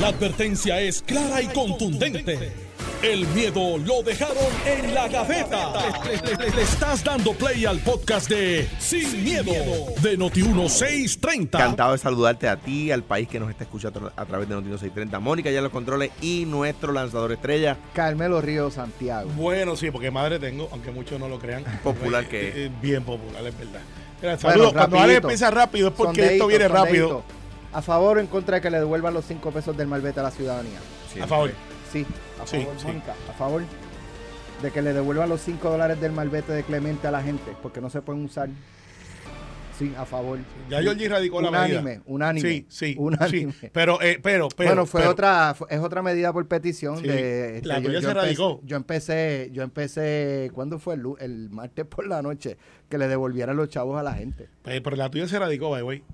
La advertencia es clara y contundente. El miedo lo dejaron en la gaveta. Le, le- le- le estás dando play al podcast de Sin, miedo, de Noti1630. Encantado de saludarte a ti, al país que nos está escuchando a través de Noticias 630. Mónica ya los controles y nuestro lanzador estrella. Carmelo Río Santiago. Bueno, sí, porque madre tengo, aunque muchos no lo crean. Popular Eh, que es. eh, Bien popular, es verdad. Bueno, saludos. Cuando Ale empieza rápido es porque Sondeíto, esto viene rápido. ¿A favor o en contra de que le devuelvan los 5 pesos del malvete a la ciudadanía? A favor. Sí, a Sí, favor, sí. Mónica, a favor de que le devuelvan los 5 dólares del malvete de Clemente a la gente, porque no se pueden usar. Sí, a favor. Ya Georgie radicó la medida. Unánime, unánime. Sí, sí, unánime. sí. Pero, eh, pero, pero. bueno, fue pero- otra, fue- es otra medida por petición Sí, de este, la tuya se empecé, radicó. yo empecé, yo empecé, ¿cuándo fue el, el martes por la noche? Que le devolvieran los chavos a la gente. eh, pero la tuya se radicó, by the way.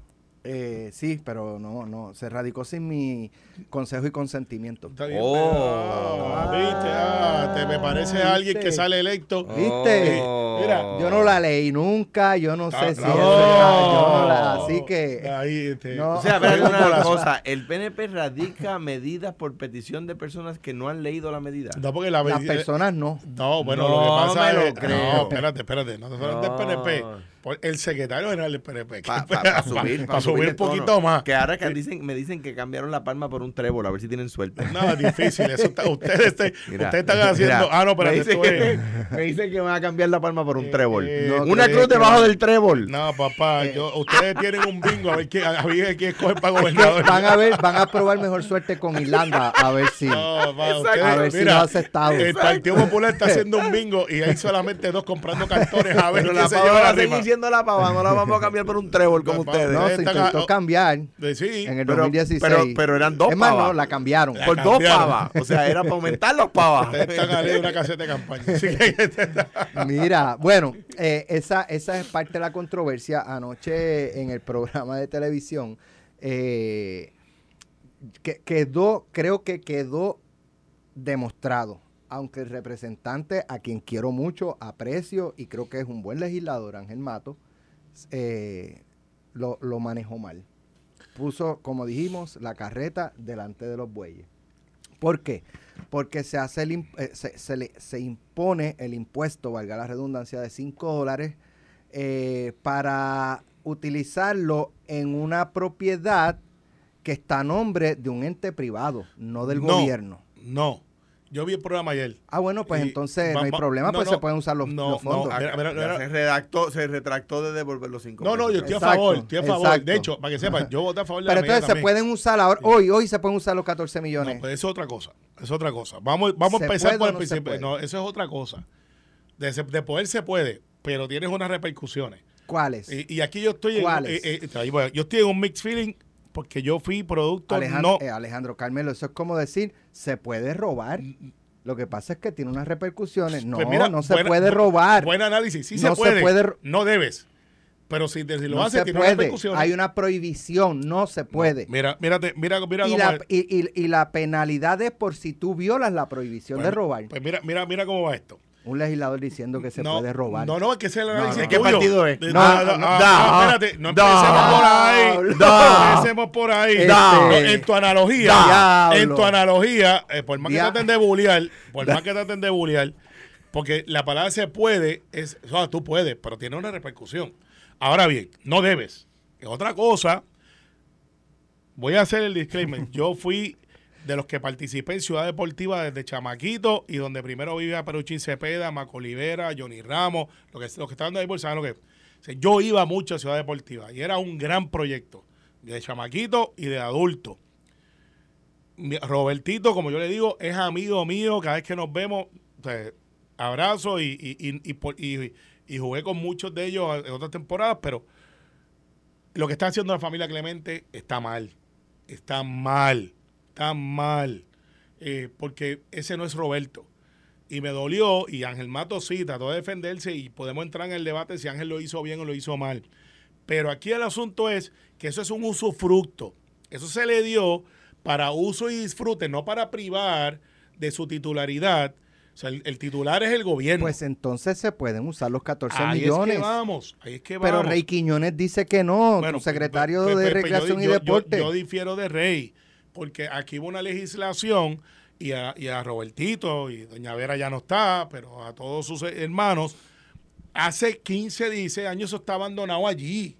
Eh, sí, pero no, no, se radicó sin mi consejo y consentimiento. Está bien. Oh. ah, ¿Viste? Ah, te me parece a alguien que sale electo. ¿Viste? Oh. Mira, Yo no la leí nunca, yo no Ah, sé si no. es verdad, yo no la, así que Ahí, este, No. O sea, pero Como una cosa, el PNP radica medidas por petición de personas que no han leído la medida. No, porque la las medida- personas no. No, bueno, No lo que pasa me lo es. creo. No, espérate, espérate. No te hablan del No. PNP. Por el secretario general del PNP. Para subir, pa un tono. poquito más. Que ahora que dicen, me dicen que cambiaron la palma por un trébol, a ver si tienen suerte. No, es difícil. Eso está- ustedes, te- Mira, ustedes están haciendo. mira, ah, no, pero me dicen, que, me dicen que van a cambiar la palma por un Eh, trébol. eh, No, Una cruz debajo del trébol. No, papá, Eh. yo, ustedes tienen un bingo a ver quién, a ver quién escoge para gobernador. Van a ver, van a probar mejor suerte con Irlanda, a ver si. No, papá, Exacto. ustedes, A ver si mira, lo ha aceptado. El Partido Popular está haciendo un bingo y hay solamente dos comprando cartones a ver Pero quién la se lleva va la rima. La pava, no la vamos a cambiar por un trébol como ustedes. No, se intentó cambiar Sí, en el pero- 2016. pero- pero eran dos Es más, no, la cambiaron. La por dos pavas. O sea, era para aumentar los pavas. están una caseta de campaña. Mira, bueno, eh, esa, esa es parte de la controversia. Anoche en el programa de televisión eh, que, quedó, creo que quedó demostrado, aunque el representante, a quien quiero mucho, aprecio y creo que es un buen legislador, Ángel Mato, eh, lo, lo manejó mal. Puso, como dijimos, la carreta delante de los bueyes. ¿Por qué? Porque se, hace el, eh, se, se le- se impone el impuesto, valga la redundancia, de 5 dólares eh, para utilizarlo en una propiedad que está a nombre de un ente privado, no del No. gobierno. no, yo vi el programa ayer. Ah, bueno, pues Y entonces va- no hay problema, no, pues no, se pueden usar los, no, los no, fondos. mira, mira, Ya mira. se redactó, se retractó de devolver los cinco No, no, yo estoy a Exacto, favor, estoy a favor. exacto. De hecho, para que sepan, yo voté a favor de Pero la entonces se también. pueden usar ahora, hoy, hoy se pueden usar los 14 millones. No, pues eso es otra cosa. Es otra cosa. Vamos, vamos a ¿Se empezar por el principio. No, eso es otra cosa. De, de poder se puede, pero tienes unas repercusiones. ¿Cuáles? Y, y aquí yo estoy en, ¿Cuáles? eh, eh, yo estoy en un mixed feeling porque yo fui producto Alejandro, no eh, Alejandro Carmelo, eso es como decir, se puede robar. Lo que pasa es que tiene unas repercusiones. No, Pues mira, no se buena- puede robar. Buen análisis, sí No se se puede. puede ro- No debes. Pero si, si lo no haces, se tiene puede. repercusiones. Hay una prohibición, no se puede. Mira, mírate, mira, mira y, cómo la, es. y, y- y la penalidad es por si tú violas la prohibición de robar. Pues mira, mira, mira cómo va esto. Un legislador diciendo que se no, puede robar. No, no, es que ese es el análisis no. ¿Qué tuyo. partido es? No, no, no, espérate, no empecemos por ahí. Diablo. No empecemos por ahí. Este, No, en tu analogía, Diablo. en tu analogía, eh, por más que traten de bullear, por más que traten de bullear, porque la palabra se puede, es, o sea, tú puedes, pero tiene una repercusión. Ahora bien, no debes. Es otra cosa. Voy a hacer el disclaimer. Yo fui de los que participé en Ciudad Deportiva desde Chamaquito y donde primero vivía Peruchín Cepeda, Maco Olivera, Johnny Ramos, lo que, los que estaban ahí por saben lo que. Yo iba mucho a Ciudad Deportiva y era un gran proyecto de Chamaquito y de adulto. Robertito, como yo le digo, es amigo mío. Cada vez que nos vemos, abrazo y, y, y- y jugué con muchos de ellos en otras temporadas, pero lo que está haciendo la familia Clemente está mal. Está mal. Está mal. Eh, porque ese no es Roberto. Y me dolió, y Ángel Mato sí, trató de defenderse y podemos entrar en el debate si Ángel lo hizo bien o lo hizo mal. Pero aquí el asunto es que eso es un usufructo. Eso se le dio para uso y disfrute, no para privar de su titularidad. O sea, el, el titular es el gobierno. Pues entonces se pueden usar los 14 ahí millones. es que vamos, ahí es que Pero. Rey Quiñones dice que no, Bueno, tu secretario de yo Recreación y yo- yo- Deporte. Yo, difiero de Rey, porque aquí hubo una legislación y a, y a Robertito y Doña Vera ya no está, pero a todos sus hermanos, hace 15, 16 años eso está abandonado allí.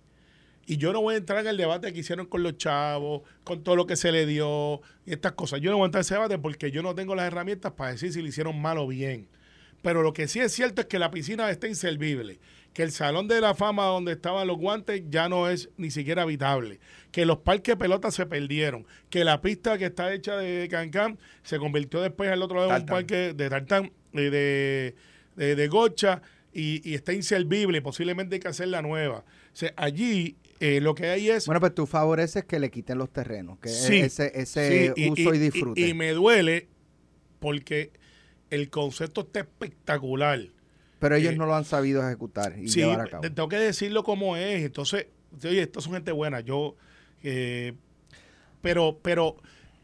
Y yo no voy a entrar en el debate que hicieron con los chavos, con todo lo que se le dio y estas cosas. Yo no voy a entrar en ese debate porque yo no tengo las herramientas para decir si le hicieron mal o bien. Pero lo que sí es cierto es que la piscina está inservible, que el salón de la fama donde estaban los guantes ya no es ni siquiera habitable, que los parques de pelota se perdieron, que la pista que está hecha de Cancán se convirtió después al otro lado de un parque de Tartán, eh, de, de, de Gocha, y, y está inservible, posiblemente hay que hacer la nueva. O sea, allí eh, lo que hay es... Bueno, pues tú favoreces que le quiten los terrenos, que Sí, ese, ese Sí, uso y, disfrute. Y, me duele porque el concepto está espectacular. Pero ellos eh, no lo han sabido ejecutar y Sí, llevar a cabo. te- tengo que decirlo como es. Entonces, oye, estos son gente buena. Yo, eh, pero, pero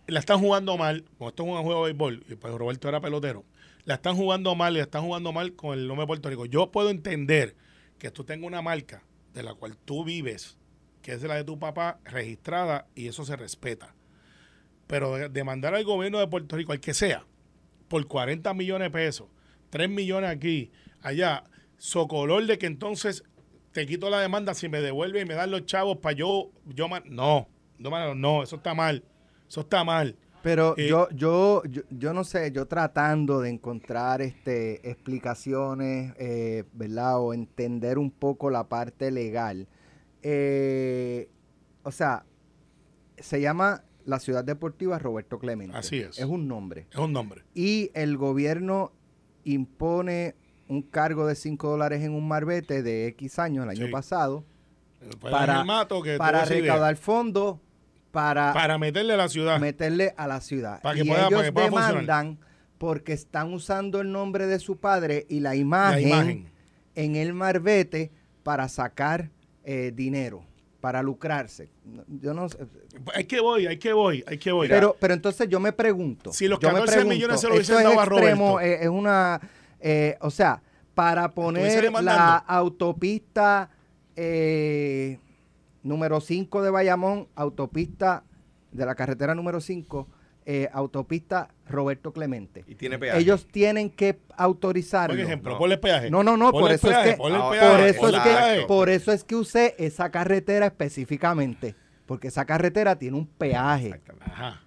la están jugando mal. Como esto es un juego de béisbol, y pues Roberto era pelotero. La están jugando mal y la están jugando mal con el nombre de Puerto Rico. Yo puedo entender que tú tengas una marca de la cual tú vives, que es la de tu papá, registrada, y eso se respeta. Pero de- demandar al gobierno de Puerto Rico, al que sea, por 40 millones de pesos, 3 millones aquí, allá, socolor de que entonces te quito la demanda si me devuelve y me dan los chavos para yo, yo no, no, no, eso está mal, eso está mal. Pero Eh, yo, yo, yo, yo no sé, yo tratando de encontrar este explicaciones, eh, ¿verdad? O entender un poco la parte legal. Eh, o sea, se llama la Ciudad Deportiva Roberto Clemente. Así es. Es un nombre. Es un nombre. Y el gobierno impone un cargo de 5 dólares en un marbete de X años, el año Sí. pasado, Para- Mato que para recaudar fondos para para meterle a la ciudad. meterle a la ciudad. Para que y pueda- ellos para que pueda funcionar. demandan porque están usando el nombre de su padre y la la imagen, en el marbete para sacar eh, dinero, para lucrarse. Yo no sé. Hay que voy, hay que voy, hay que voy. Pero, pero entonces yo me pregunto. Si los yo me 14 millones se lo hubiesen es dado a extremo, Roberto. eh, es una. Eh, o sea, para poner la autopista eh, número 5 de Bayamón, autopista de la carretera número 5, eh, autopista Roberto Clemente. Y tiene peaje. Ellos tienen que autorizarlo. Por ejemplo, No. ponle peaje. No, no, no, por eso, peaje, es que, Ah, peaje, por, eso es que, por eso es que usé esa carretera específicamente, porque esa carretera tiene un peaje. Ajá.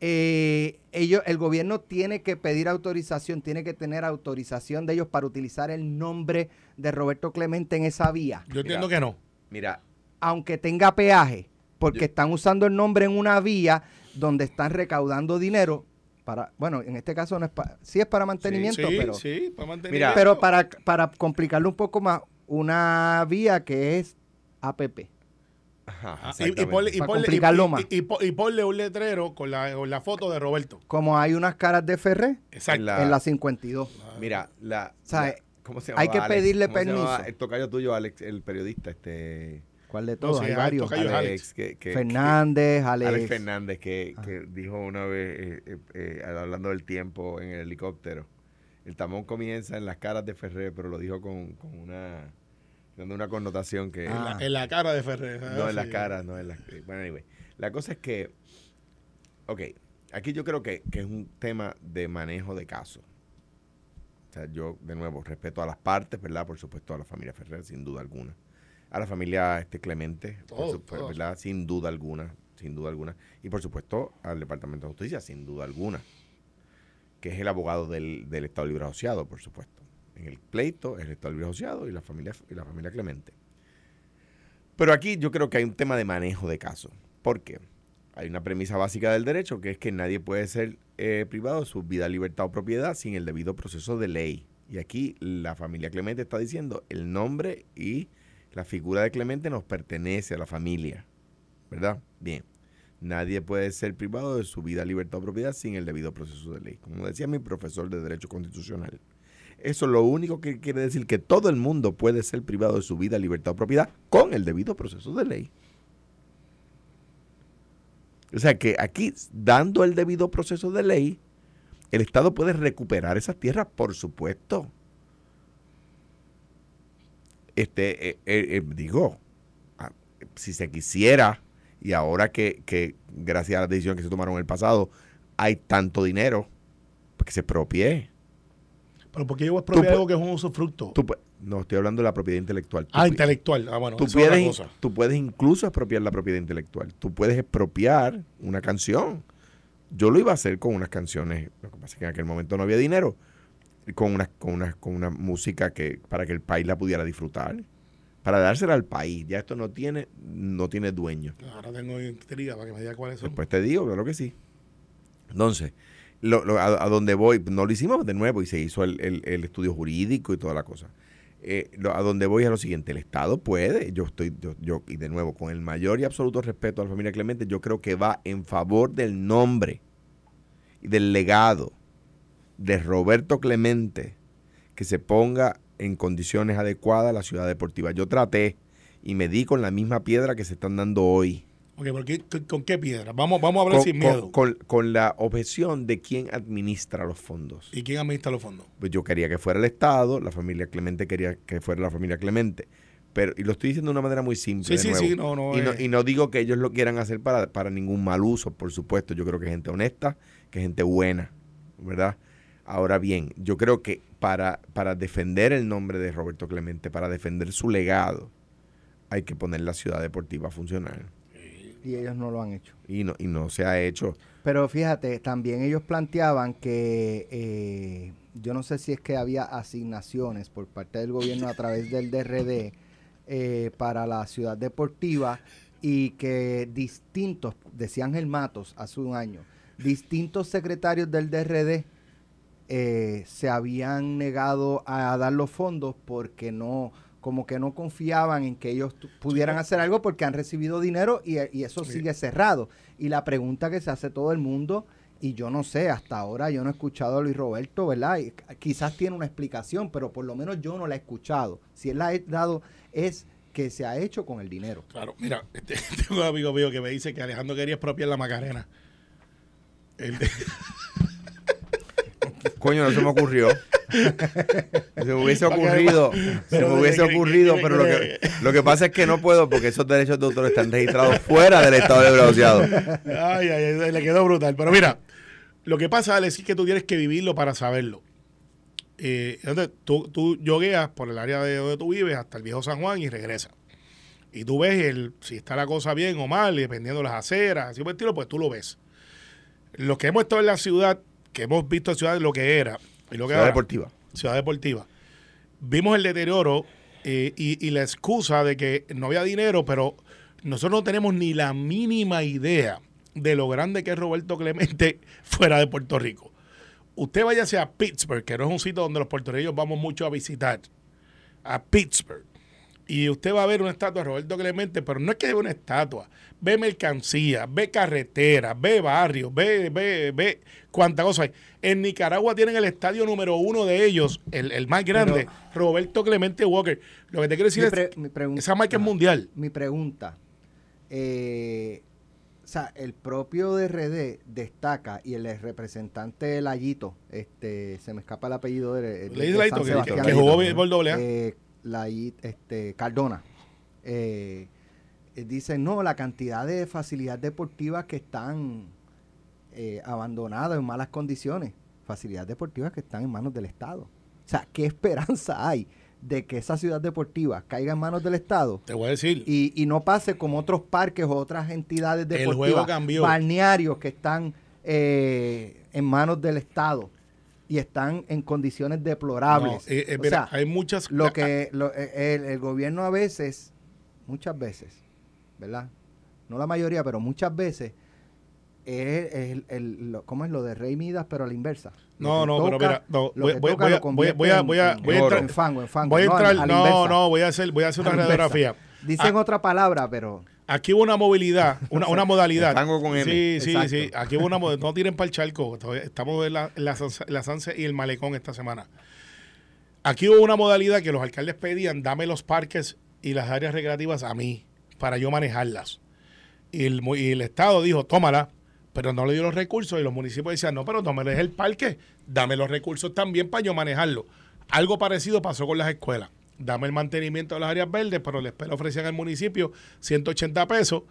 Eh, ellos, el gobierno tiene que pedir autorización, tiene que tener autorización de ellos para utilizar el nombre de Roberto Clemente en esa vía, Yo entiendo Mira. que no. Mira, aunque tenga peaje, porque Yo- están usando el nombre en una vía donde están recaudando dinero para, bueno, en este caso no es para, sí es para mantenimiento, sí, pero, sí, para Mira, pero para, para complicarlo un poco más, una vía que es APP. Ajá, Ah, y, y ponle, y ponle- y- un letrero con la, con la foto de Roberto. Como hay unas caras de Ferré. En la- en la 52. Mira, la, O sea, la- ¿cómo se hay que Alex? pedirle ¿Cómo se llamaba permiso. El tocayo tuyo, Alex, el periodista, este ¿Cuál de No, todos? sí, hay varios. Alex. Alex, que, que- Fernández, que- Alex. Alex Fernández, que, que dijo una vez, eh, eh, eh, hablando del tiempo en el helicóptero, el tamón comienza en las caras de Ferrer, pero lo dijo con, con una dando una connotación que Ah. En, la, en la cara de Ferrer. no en las caras, no en las bueno, anyway, la cosa es que ok, aquí yo creo que, que es un tema de manejo de casos. O sea, yo, de nuevo, respeto a las partes, ¿verdad? Por supuesto, a la familia Ferrer, sin duda alguna. A la familia este Clemente, por supuesto. ¿verdad? Sin duda alguna, sin duda alguna. Y por supuesto, al Departamento de Justicia, sin duda alguna. Que es el abogado del, del Estado Libre Asociado, por supuesto. En el pleito, el Estado Libre Asociado y la familia, y la familia Clemente. Pero aquí yo creo que hay un tema de manejo de casos. ¿Por qué? Hay una premisa básica del derecho que es que nadie puede ser eh, privado de su vida, libertad o propiedad sin el debido proceso de ley. Y aquí la familia Clemente está diciendo el nombre y la figura de Clemente nos pertenece a la familia. ¿Verdad? Bien. Nadie puede ser privado de su vida, libertad o propiedad sin el debido proceso de ley. Como decía mi profesor de Derecho Constitucional. Eso lo único que quiere decir que todo el mundo puede ser privado de su vida, libertad o propiedad con el debido proceso de ley. O sea que aquí, dando el debido proceso de ley, el Estado puede recuperar esas tierras, por supuesto. Este, eh, eh, eh, digo, ah, si se quisiera Y ahora que, que gracias a las decisiones que se tomaron en el pasado, hay tanto dinero, pues que se propie. Pero porque yo voy a expropiar algo que es un usufructo. Tú no, estoy hablando de la propiedad intelectual. Ah, intelectual. Ah, bueno, tú eso es otra puedes, cosa. tú puedes incluso expropiar la propiedad intelectual. Tú puedes expropiar una canción. Yo lo iba a hacer con unas canciones, lo que pasa es que en aquel momento no había dinero, con una, con una, con una música que para que el país la pudiera disfrutar, para dársela al país. Ya esto no tiene, no tiene dueño. Ahora tengo intriga para que me diga cuáles son. Después te digo, claro que sí. Entonces, lo- lo- a, a donde voy, no lo hicimos de nuevo y se hizo el, el- estudio jurídico y toda la cosa. Eh, lo- a donde voy es lo siguiente, el Estado puede, yo estoy, yo, yo- y de nuevo, con el mayor y absoluto respeto a la familia Clemente, yo creo que va en favor del nombre y del legado de Roberto Clemente, que se ponga en condiciones adecuadas la ciudad deportiva. Yo traté y me di con la misma piedra que se están dando hoy. Ok, ¿por qué- con, qué piedra? Vamos, vamos a hablar con, sin miedo. con- con la objeción de quién administra los fondos. ¿Y quién administra los fondos? Pues yo quería que fuera el Estado, la familia Clemente quería que fuera la familia Clemente. Pero, y lo estoy diciendo de una manera muy simple. Sí, sí, nuevo. sí, no, no, y, no eh. y no digo que ellos lo quieran hacer para, para ningún mal uso, por supuesto. Yo creo que es gente honesta, que es gente buena, ¿verdad? Ahora bien, yo creo que para, para defender el nombre de Roberto Clemente, para defender su legado, hay que poner la ciudad deportiva a funcionar. Y ellos no lo han hecho. Y no, y no se ha hecho. Pero fíjate, también ellos planteaban que eh, yo no sé si es que había asignaciones por parte del gobierno a través del DRD eh, para la ciudad deportiva y que distintos, decía Ángel Matos hace un año, distintos secretarios del DRD eh, se habían negado a dar los fondos porque no como que no confiaban en que ellos pudieran hacer algo porque han recibido dinero y, y eso sigue cerrado. Y la pregunta que se hace todo el mundo, y yo no sé, hasta ahora yo no he escuchado a Luis Roberto, ¿verdad? Y quizás tiene una explicación, pero por lo menos yo no la he escuchado. Si él la ha dado es que se ha hecho con el dinero. Claro, mira, este- tengo un amigo mío que me dice que Alejandro quería expropiar la Macarena. El de- Coño, no se me ocurrió. Se me hubiese ocurrido, se me hubiese ocurrido, pero lo que- lo que pasa es que no puedo porque esos derechos de autor están registrados fuera del Estado Libre Asociado. Ay, ay, ay, le quedó brutal. Pero mira, lo que pasa, Alex, es que tú tienes que vivirlo para saberlo. Eh, entonces, tú, tú yogueas por el área de donde tú vives hasta el viejo San Juan y regresas. Y tú ves el, si está la cosa bien o mal, dependiendo de las aceras, así por el estilo, pues tú lo ves. Los que hemos estado en la ciudad, que hemos visto en ciudad lo que era y lo que Ciudad ahora, deportiva. Ciudad Deportiva. Vimos el deterioro eh, y, y la excusa de que no había dinero, pero nosotros no tenemos ni la mínima idea de lo grande que es Roberto Clemente fuera de Puerto Rico. Usted váyase a Pittsburgh, que no es un sitio donde los puertorriqueños vamos mucho a visitar, a Pittsburgh. Y usted va a ver una estatua de Roberto Clemente, pero no es que ve una estatua. Ve mercancía, ve carretera, ve barrios, ve, ve, ve cuánta cosa hay. En Nicaragua tienen el estadio número uno de ellos, el, el más grande, Roberto Clemente Walker. Lo que te quiero decir es, pregunta- esa marca es mundial. Mi pregunta, eh, o sea, el propio DRD destaca y el representante Layito, este, se me escapa el apellido de, de- de Laito que, que- Sebastián. que jugó béisbol doble A. eh, Lai- este, Cardona. eh, eh, dice, no, la cantidad de facilidades deportivas que están eh, abandonadas en malas condiciones, facilidades deportivas que están en manos del Estado. O sea, ¿qué esperanza hay de que esa ciudad deportiva caiga en manos del Estado Te voy a decir. y, y no pase como otros parques o otras entidades deportivas, balnearios que están eh, en manos del Estado y están en condiciones deplorables. No, eh, eh, O mira, sea, hay muchas. lo que lo- eh, el, el gobierno a veces, muchas veces, ¿verdad? No la mayoría, pero muchas veces es el, el- lo- ¿cómo es lo de Rey Midas, pero a la inversa? No, no, pero toca- mira, no, lo voy, que voy- voy lo a- voy a- voy a- voy a- a entrar- en fango, en fango. Voy a No, entrar, a no, inversa. no, voy a hacer, voy a hacer una A radiografía. Dicen Ah, otra palabra, pero Aquí hubo una movilidad, una, una modalidad. Tango con M. Sí, sí, Exacto. sí. Aquí hubo una modalidad. No tiren para el charco. Estamos en la, en la, la Sanse y el Malecón esta semana. Aquí hubo una modalidad que los alcaldes pedían, dame los parques y las áreas recreativas a mí, para yo manejarlas. Y el, mu- y el Estado dijo, tómala, pero no le dio los recursos. Y los municipios decían, no, pero no me des el parque, dame los recursos también para yo manejarlo. Algo parecido pasó con las escuelas. Dame el mantenimiento de las áreas verdes, pero les ofrecían al municipio 180 pesos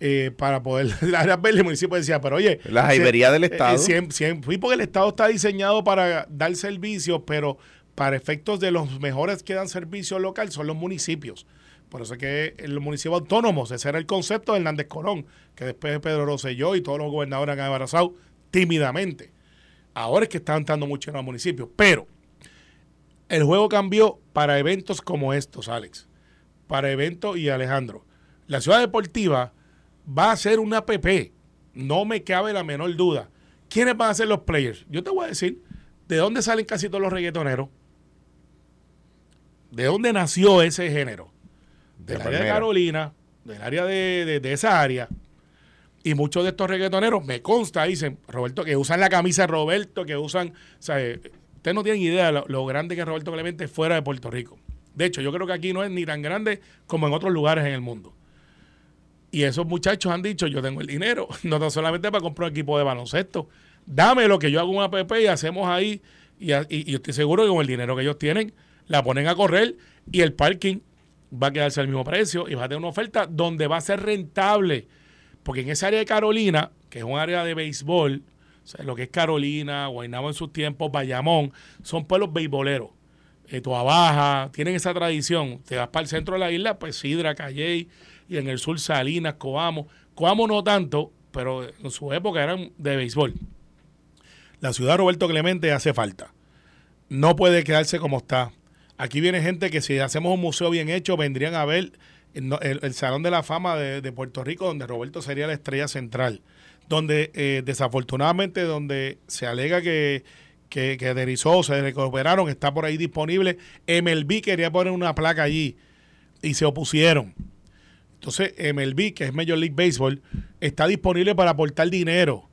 eh, para poder las áreas verdes, el municipio decía, pero oye... La jaibería del eh, Estado. eh, siem- siem- sí, porque el Estado está diseñado para dar servicios, pero para efectos de los mejores que dan servicio local son los municipios. Por eso es que los municipios autónomos, ese era el concepto de Hernández Colón, que después Pedro Rosselló y todos los gobernadores han abrazado tímidamente. Ahora es que están dando mucho en los municipios. Pero el juego cambió para eventos como estos, Alex. Para eventos y Alejandro. La ciudad deportiva va a ser una PP. No me cabe la menor duda. ¿Quiénes van a ser los players? Yo te voy a decir de dónde salen casi todos los reggaetoneros. ¿De dónde nació ese género? De Del la área de. Carolina, del área de, de- de esa área. Y muchos de estos reggaetoneros, me consta, dicen, Roberto, que usan la camisa de Roberto, que usan, o sea, ustedes no tienen idea lo, lo grande que es Roberto Clemente fuera de Puerto Rico. De hecho, yo creo que aquí no es ni tan grande como en otros lugares en el mundo. Y esos muchachos han dicho, yo tengo el dinero, no tan solamente para comprar un equipo de baloncesto, dame lo que yo hago un app y hacemos ahí, y, y- estoy seguro que con el dinero que ellos tienen, la ponen a correr y el parking va a quedarse al mismo precio y va a tener una oferta donde va a ser rentable. Porque en esa área de Carolina, que es un área de béisbol, lo que es Carolina, Guaynabo en sus tiempos, Bayamón, son pueblos beisboleros. Eh, Baja, tienen esa tradición. Te vas para el centro de la isla, pues Sidra, Calley, y en el sur Salinas, Coamo. Coamo no tanto, pero en su época eran de béisbol. La ciudad de Roberto Clemente hace falta. No puede quedarse como está. Aquí viene gente que si hacemos un museo bien hecho, vendrían a ver el, el- el Salón de la Fama de, de Puerto Rico, donde Roberto sería la estrella central. Donde eh, desafortunadamente, donde se alega que, que, que aterrizó, se recuperaron, está por ahí disponible. MLB quería poner una placa allí y se opusieron. Entonces, MLB, que es Major League Baseball, está disponible para aportar dinero.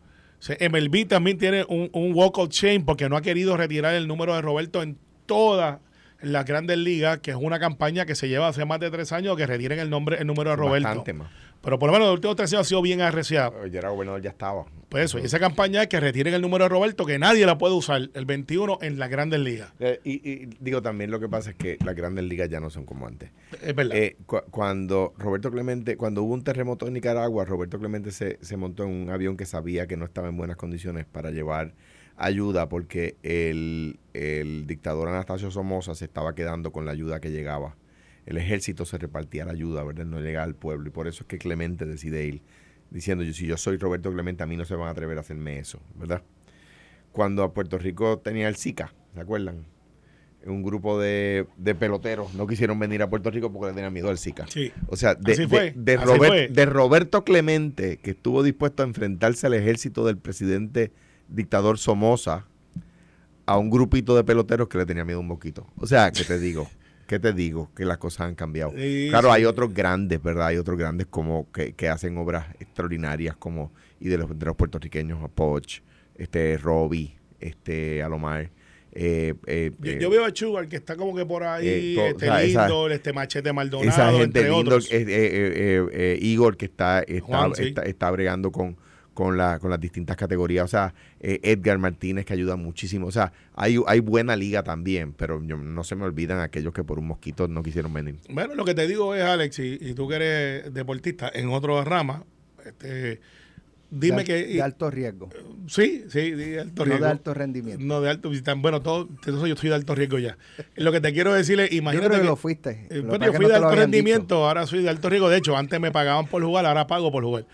MLB también tiene un, un walkout chain porque no ha querido retirar el número de Roberto en todas las grandes ligas, que es una campaña que se lleva hace más de tres años que retiren el nombre, el número de Roberto. Bastante más. Pero por lo menos los últimos tres años ha sido bien arreciado. Ya era gobernador, ya estaba. Pues eso, y esa campaña es que retiren el número de Roberto, que nadie la puede usar, el 21 en las grandes ligas. Eh, y, y digo también lo que pasa es que las grandes ligas ya no son como antes. Es verdad. Eh, cu- cuando Roberto Clemente, cuando hubo un terremoto en Nicaragua, Roberto Clemente se, se montó en un avión que sabía que no estaba en buenas condiciones para llevar ayuda porque el, el dictador Anastasio Somoza se estaba quedando con la ayuda que llegaba. El ejército se repartía la ayuda, ¿verdad? No llegaba al pueblo. Y por eso es que Clemente decide ir diciendo, yo, si yo soy Roberto Clemente, a mí no se van a atrever a hacerme eso, ¿verdad? Cuando a Puerto Rico tenía el Zika, ¿se acuerdan? Un grupo de, de peloteros no quisieron venir a Puerto Rico porque le tenían miedo al Zika. sí. O sea, de, Robert- de Roberto Clemente, que estuvo dispuesto a enfrentarse al ejército del presidente dictador Somoza, a un grupito de peloteros que le tenía miedo a un moquito. O sea, ¿qué te digo? ¿Qué te digo? Que las cosas han cambiado. Sí, claro, hay otros grandes, ¿verdad? Hay otros grandes como que, que hacen obras extraordinarias como y de los, de los puertorriqueños, Poch, este Robbie, este Alomar. eh, eh, Yo, eh, yo veo a Sugar que está como que por ahí, Eh, este o sea, esa- lindo, este machete Maldonado, esa gente entre lindo, otros. eh, Igor que está está, Juan, sí. está, está bregando con, con, la, con las distintas categorías, o sea, eh, Edgar Martínez que ayuda muchísimo, o sea, hay, hay buena liga también, pero yo- no se me olvidan aquellos que por un mosquito no quisieron venir. Bueno, lo que te digo es, Alex, y, y tú que eres deportista en otra rama, este, dime de, que... de alto riesgo, sí, sí, de alto no riesgo. de alto rendimiento. No de alto, bueno, todo, entonces yo soy de alto riesgo ya. Lo que te quiero decir es, Yo imagínate creo que, que- lo fuiste. Eh, Lo bueno, pasa yo es que fui no de alto dicho. rendimiento, ahora soy de alto riesgo. De hecho, antes me pagaban por jugar, ahora pago por jugar.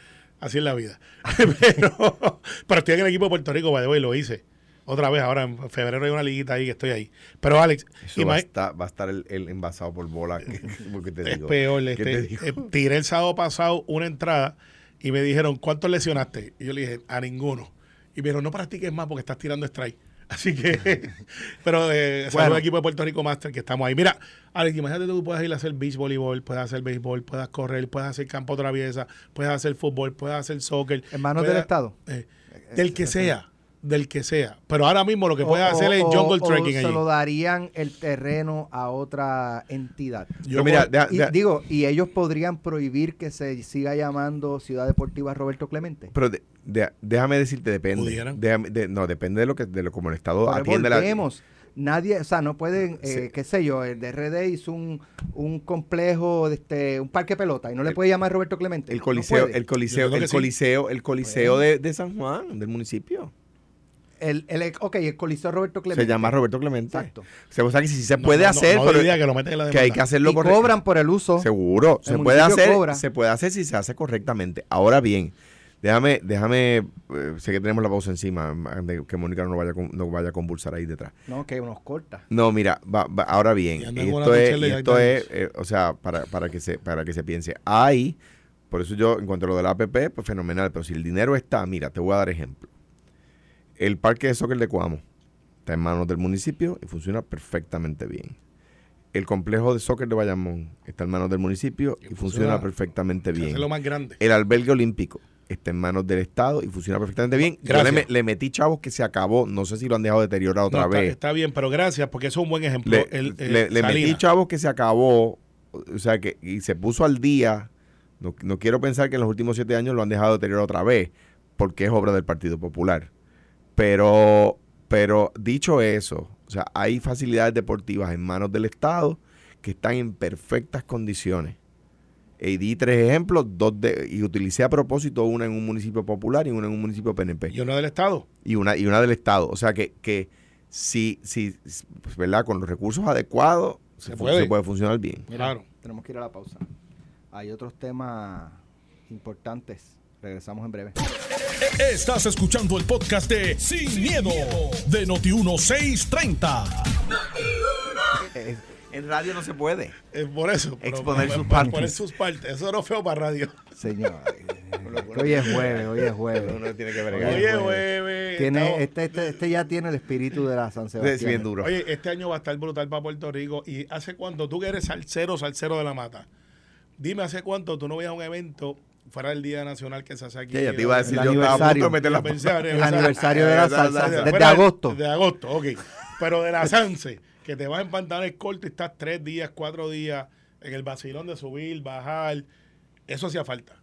Así es la vida. pero, pero estoy en el equipo de Puerto Rico, by the way, lo hice. Otra vez, ahora en febrero hay una liguita ahí que estoy ahí. Pero Alex, Eso va a, estar, va a estar el, el envasado por bola, que- porque te es digo. peor. ¿Qué te Este, digo? eh, tiré el sábado pasado una entrada y me dijeron, ¿cuántos lesionaste? Y yo le dije, a ninguno. Y me dijeron, no practiques más porque estás tirando strike. Así que, pero eh, Bueno. al equipo de Puerto Rico Master que estamos ahí. Mira, Alex, imagínate tú puedes ir a hacer beach voleibol, puedes hacer béisbol, puedes correr, puedes hacer campo traviesa, puedes hacer fútbol, puedes hacer soccer. En manos del Estado. eh, del que sea, del que sea. Pero ahora mismo lo que puedes O- hacer es jungle o trekking se allí. lo darían el terreno a otra entidad. Pero Yo mira, voy- deja- Y deja- digo, y ellos podrían prohibir que se siga llamando Ciudad Deportiva Roberto Clemente. pero de- de- déjame decirte, depende. Pudieran. Déjame- de- no, depende de lo que, de lo como el Estado Pero atiende la. volvemos. nadie, o sea, no pueden, eh, Sí. qué sé yo, el DRD hizo un, un complejo, de este, un parque pelota y no le puede llamar Roberto Clemente. El No coliseo, puede. el coliseo, el sí. coliseo, el coliseo de, de San Juan, del municipio. El, el- ok, el coliseo Roberto Clemente. Se llama Roberto Clemente. Exacto. O sea, o sea que sí se puede no, no, hacer, no pero diría que lo meten en la que hay que hacerlo Y correcto. cobran por el uso. Seguro, El se puede hacer, cobra. se puede hacer si se hace correctamente. Ahora bien, déjame, déjame, eh, sé que tenemos la pausa encima, de que Mónica no vaya, no vaya a convulsar ahí detrás. No, que unos corta. No, mira, va- va- ahora bien, esto es, y de esto es eh, o sea, para, para que se, para que se piense, hay, por eso yo, en cuanto a lo del APP, pues fenomenal, pero si el dinero está, mira, te voy a dar ejemplo. El parque de soccer de Cuamo está en manos del municipio y funciona perfectamente bien. El complejo de soccer de Bayamón está en manos del municipio y, Y funciona, funciona- perfectamente bien. hace lo más grande. El albergue olímpico está en manos del Estado y funciona perfectamente bien. Yo le, me- le metí chavos que se acabó, no sé si lo han dejado deteriorar otra No, vez. está bien, pero gracias, porque eso es un buen ejemplo. Le, El- el le- le metí chavos que se acabó, o sea, que y se puso al día. No, no quiero pensar que en los últimos siete años lo han dejado deteriorar otra vez, porque es obra del Partido Popular. Pero, pero dicho eso, o sea, hay facilidades deportivas en manos del Estado que están en perfectas condiciones. Y di tres ejemplos, dos de, y utilicé a propósito una en un municipio popular y una en un municipio PNP Y uno del Estado. y una y una del Estado. O sea que, que si, si, pues, ¿verdad? Con los recursos adecuados se, Se puede. se puede funcionar bien. Mira, Claro. Tenemos que ir a la pausa. Hay otros temas importantes. Regresamos en breve. Estás escuchando el podcast de Sin, miedo, de Noti1630. En radio no se puede. Eh, por eso. Exponer sus partes. Poner sus partes. Eso no es feo para radio. Señor. hoy es jueves, hoy es jueves. Uno tiene que bregar. Bebé. Tiene, estamos- este, este, este ya tiene el espíritu de la San Sebastián. es bien duro. Oye, este año va a estar brutal para Puerto Rico. ¿Y hace cuánto? Tú que eres salsero, salsero de la mata. Dime, ¿hace cuánto tú no veías un evento fuera del Día Nacional que se hace aquí? Ya, ya te iba a decir, El yo estaba a punto de aniversario. meter la El aniversario de la salsa. Fuera Desde agosto. De agosto, ok. Pero de la Sanse, que te vas en pantalones cortos y estás tres días, cuatro días en el vacilón de subir, bajar. Eso hacía falta.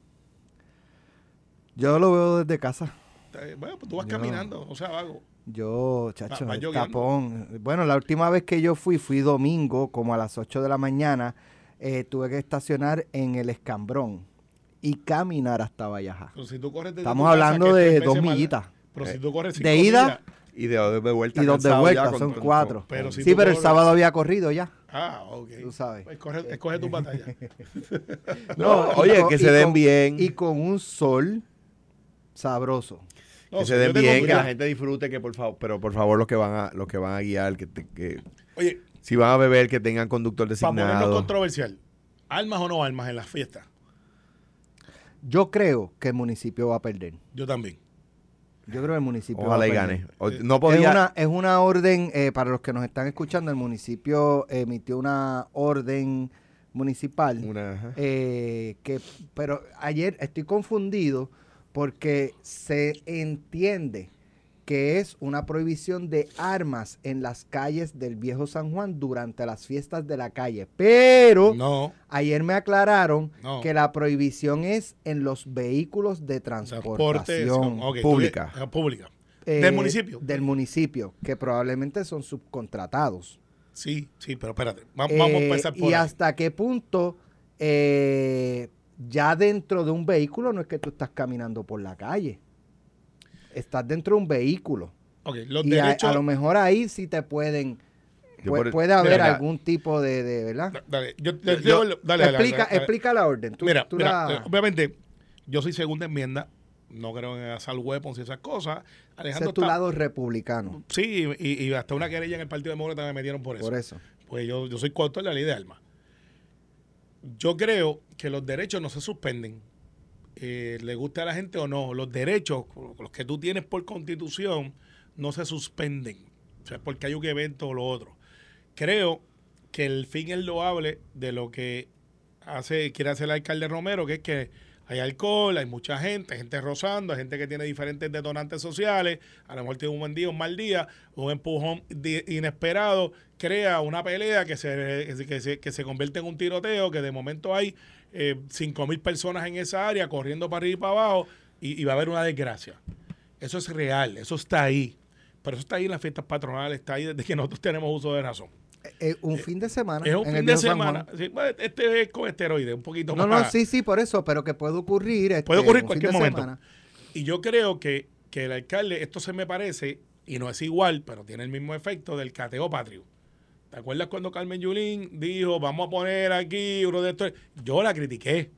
Yo lo veo desde casa. Eh, Bueno, pues tú vas Yo- caminando, o sea, vago. Yo, chacho, Va- va el lloviendo. tapón. Bueno, la última vez que yo fui, fui domingo, como a las 8 de la mañana. eh, tuve que estacionar en el escambrón y caminar hasta Valleja. Pero si tú corres desde Estamos hablando de dos millitas. Pero si tú corres De ida, millas- Y de, de vuelta. Y dos de vuelta, son con- cuatro. Pero si sí, pero el sábado había corrido ya. Ah, ok. Tú sabes. Escoge, escoge tu batalla. No, oye, con- que se den con- bien. Y con un sol sabroso. No, que si se den bien, que la gente disfrute, que por favor, pero por favor los que van a, los que van a guiar, que, te- que Oye, si van a beber, que tengan conductor para ponernos designado. controversial, ¿armas o no armas en las fiestas? Yo creo que el municipio va a perder. Yo también. Yo creo que el municipio Ojalá y va a perder. gane. O- No Es podía. una, es una orden, eh, para los que nos están escuchando, el municipio emitió una orden municipal. una- eh, que, pero ayer estoy confundido porque se entiende que es una prohibición de armas en las calles del viejo San Juan durante las fiestas de la calle. Pero No. ayer me aclararon No. que la prohibición es en los vehículos de Transporte. transportación ok, tú- pública. eh, pública. eh, ¿Del municipio? Del municipio, que probablemente son subcontratados. Sí, sí, pero espérate. Va- Eh, vamos a empezar por y ahí. hasta qué punto eh, ya dentro de un vehículo no es que tú estás caminando por la calle. Estás dentro de un vehículo. Los y a, derechos... a lo mejor ahí sí te pueden... Puede haber Mira, algún tipo de, de ¿verdad? Da- Dale, yo, Yo- yo- yo- dale, dale, explica, dale, dale. explica la orden. Tú- mira, tú mira, la- eh, obviamente, yo soy segunda enmienda, no creo en assault weapons y esas cosas. ese Alejandro es tu está- lado republicano. Sí, y, y hasta una querella en el Partido Demócrata me metieron por eso. Por eso. Pues yo, yo soy coautor de la ley de armas. Yo creo que los derechos no se suspenden. Eh, le guste a la gente o no, los derechos, los que tú tienes por constitución, no se suspenden. O sea, porque hay un evento o lo otro. Creo que el fin es loable de lo que hace, quiere hacer el alcalde Romero, que es que hay alcohol, hay mucha gente, gente rozando, gente que tiene diferentes detonantes sociales, a lo mejor tiene un buen día, un mal día, un empujón inesperado, crea una pelea que se, que se, que se convierte en un tiroteo, que de momento hay eh, cinco mil personas en esa área corriendo para arriba y para abajo y, y va a haber una desgracia. Eso es real, eso está ahí. Pero eso está ahí en las fiestas patronales, está ahí desde que nosotros tenemos uso de razón. Eh, un fin de semana. Es un en fin el de semana. Sí, pues, este es con esteroides, un poquito No, más. no, sí, sí, por eso, pero que puede ocurrir. este, Puede ocurrir un cualquier momento. semana. Y yo creo que, que el alcalde, esto se me parece, y no es igual, pero tiene el mismo efecto del cateo patrio. ¿Te acuerdas cuando Carmen Yulín dijo, vamos a poner aquí uno de estos? Yo la critiqué.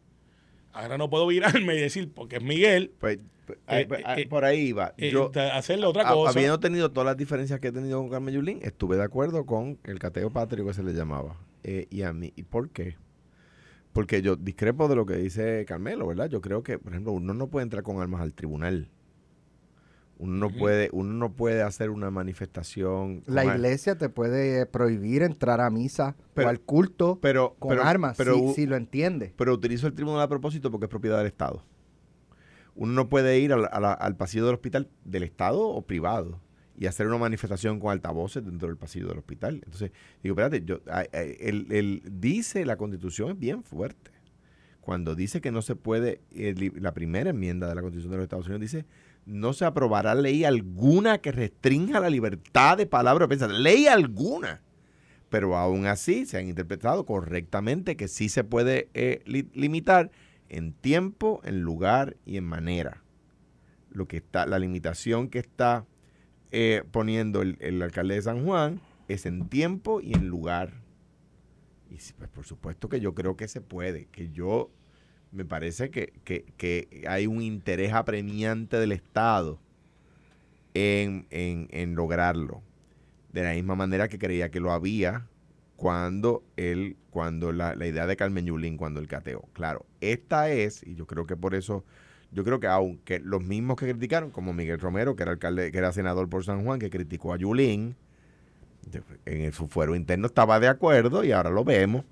Ahora no puedo virarme y decir, porque es Miguel, Pues, pues, Eh, pues, eh, por ahí iba. eh, Yo, de hacerle otra cosa. habiendo tenido todas las diferencias que he tenido con Carmen Yulín, estuve de acuerdo con el cateo patrio que se le llamaba. Eh, y a mí, ¿y por qué? Porque yo discrepo de lo que dice Carmelo, ¿verdad? Yo creo que, por ejemplo, uno no puede entrar con armas al tribunal. Uno no puede, uno no puede hacer una manifestación. La iglesia te puede prohibir entrar a misa Pero- o al culto pero, con pero- armas, pero, si, lo entiende. pero utilizo el tribunal a propósito porque es propiedad del Estado. Uno no puede ir al, a la- al pasillo del hospital del Estado o privado y hacer una manifestación con altavoces dentro del pasillo del hospital. Entonces, digo, espérate, yo, ay, ay, el, el- dice la constitución es bien fuerte. Cuando dice que no se puede, eh, la primera enmienda de la constitución de los Estados Unidos dice, no se aprobará ley alguna que restrinja la libertad de palabra o pensar. Ley alguna pero aún así se han interpretado correctamente que sí se puede eh, li- limitar en tiempo, en lugar y en manera. Lo que está, la limitación que está eh, poniendo el, el alcalde de San Juan es en tiempo y en lugar. Y pues por supuesto que yo creo que se puede, que yo me parece que, que- que hay un interés apremiante del Estado en, en- en lograrlo de la misma manera que creía que lo había cuando él, cuando la, la idea de Carmen Yulín, cuando el cateo. Claro, esta es, y yo creo que por eso, yo creo que aunque los mismos que criticaron, como Miguel Romero, que era alcalde, que era senador por San Juan, que criticó a Yulín, en su fuero interno estaba de acuerdo y ahora lo vemos.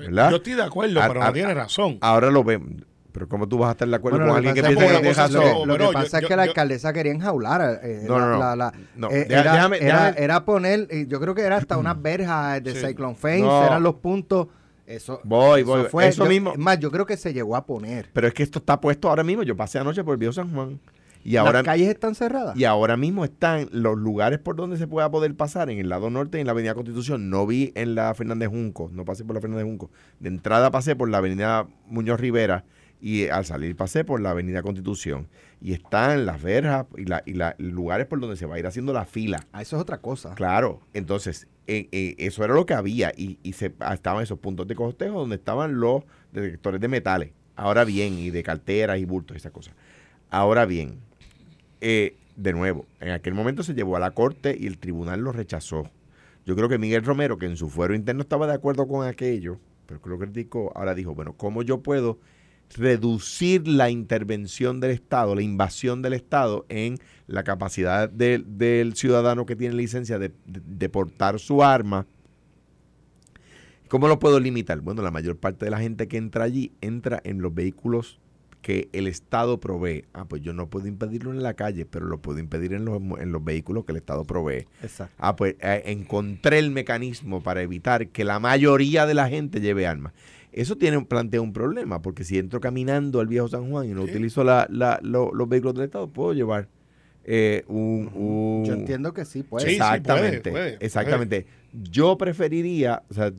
¿Verdad? Yo estoy de acuerdo, A- pero a- no tiene razón. Ahora lo vemos. Pero ¿cómo tú vas a estar de acuerdo Bueno, con alguien que piensa que tiene razón? Lo, que yo- pasa es yo- que la yo- alcaldesa quería enjaular. eh, No, la- no, no. la- la- No, eh, era, déjame- era- déjame- era poner, yo creo que era hasta unas verjas de Sí. Cyclone Fence, No. eran los puntos. Eso, Voy, eso fue. Eso yo- mismo. es Más, yo creo que se llegó a poner. Pero es que esto está puesto ahora mismo. Yo pasé anoche por el viejo San Juan. Y ahora, Las calles están cerradas. Y ahora mismo están los lugares por donde se pueda poder pasar, en el lado norte y en la Avenida Constitución. No vi en la Fernández Junco, no pasé por la Fernández Junco. De entrada pasé por la Avenida Muñoz Rivera y al salir pasé por la Avenida Constitución. Y están las verjas y, la, y la- lugares por donde se va a ir haciendo la fila. Ah, eso es otra cosa. Claro, entonces eh, eh, eso era lo que había y, y se, ah, estaban esos puntos de costejo donde estaban los detectores de metales. Ahora bien, y de carteras y bultos y esas cosas. Ahora bien, eh, de nuevo, en aquel momento se llevó a la corte y el tribunal lo rechazó. Yo creo que Miguel Romero, que en su fuero interno estaba de acuerdo con aquello, pero que lo criticó, ahora dijo, bueno, ¿cómo yo puedo reducir la intervención del Estado, la invasión del Estado en la capacidad de- del ciudadano que tiene licencia de, de- de portar su arma? ¿Cómo lo puedo limitar? Bueno, la mayor parte de la gente que entra allí entra en los vehículos que el Estado provee. Ah, pues yo no puedo impedirlo en la calle, pero lo puedo impedir en los, en los vehículos que el Estado provee. Exacto. Ah, pues eh, encontré el mecanismo para evitar que la mayoría de la gente lleve armas. Eso tiene, plantea un problema, porque si entro caminando al viejo San Juan y no Sí. utilizo la, la- lo- los vehículos del Estado, puedo llevar eh, un, un- Yo entiendo que sí, pues. Sí, sí, exactamente, puede, puede, exactamente. Yo preferiría, o sea,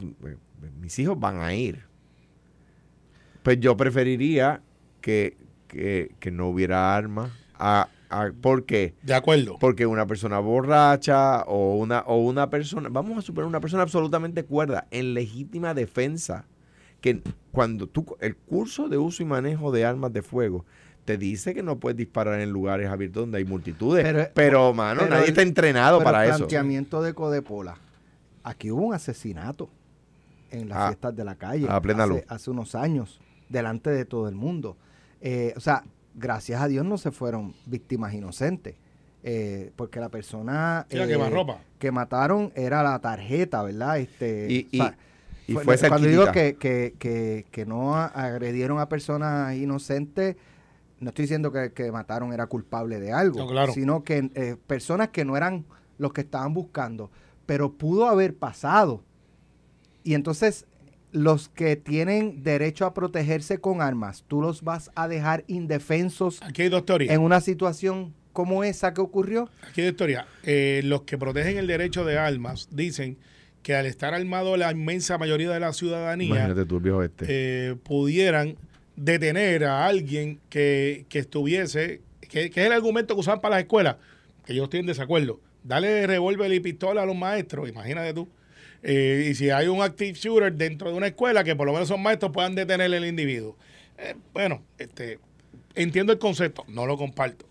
mis hijos van a ir. Pues yo preferiría que, que, que no hubiera armas. A, a- ¿Por qué? De acuerdo. Porque una persona borracha o una, o una persona, vamos a suponer una persona absolutamente cuerda, en legítima defensa, que cuando tú, el curso de uso y manejo de armas de fuego te dice que no puedes disparar en lugares abiertos donde hay multitudes. Pero- Pero, mano, pero nadie el- está entrenado Pero para el eso. planteamiento de Codepola. Aquí hubo un asesinato en las Ah, fiestas de la calle. a plena hace, luz. hace unos años, delante de todo el mundo. Eh, o sea, gracias a Dios no se fueron víctimas inocentes. eh, porque la persona Sí, la eh, que mataron era la tarjeta, ¿verdad? Este, Y- o sea, y fue- fue cuando digo que, que, que, que no agredieron a personas inocentes, no estoy diciendo que, que mataron era culpable de algo, No, claro. sino que eh, personas que no eran los que estaban buscando, pero pudo haber pasado. Y entonces los que tienen derecho a protegerse con armas, tú los vas a dejar indefensos Aquí hay dos teorías. en una situación como esa que ocurrió? Aquí hay historia. Eh, los que protegen el derecho de armas dicen que al estar armado la inmensa mayoría de la ciudadanía, tú, este. eh, pudieran detener a alguien que, que estuviese, que, que es el argumento que usaban para las escuelas, que yo estoy en desacuerdo. Dale revólver y pistola a los maestros, imagínate tú. Eh, y si hay un active shooter dentro de una escuela, que por lo menos son maestros puedan detener al individuo. Eh, bueno, este, entiendo el concepto, no lo comparto.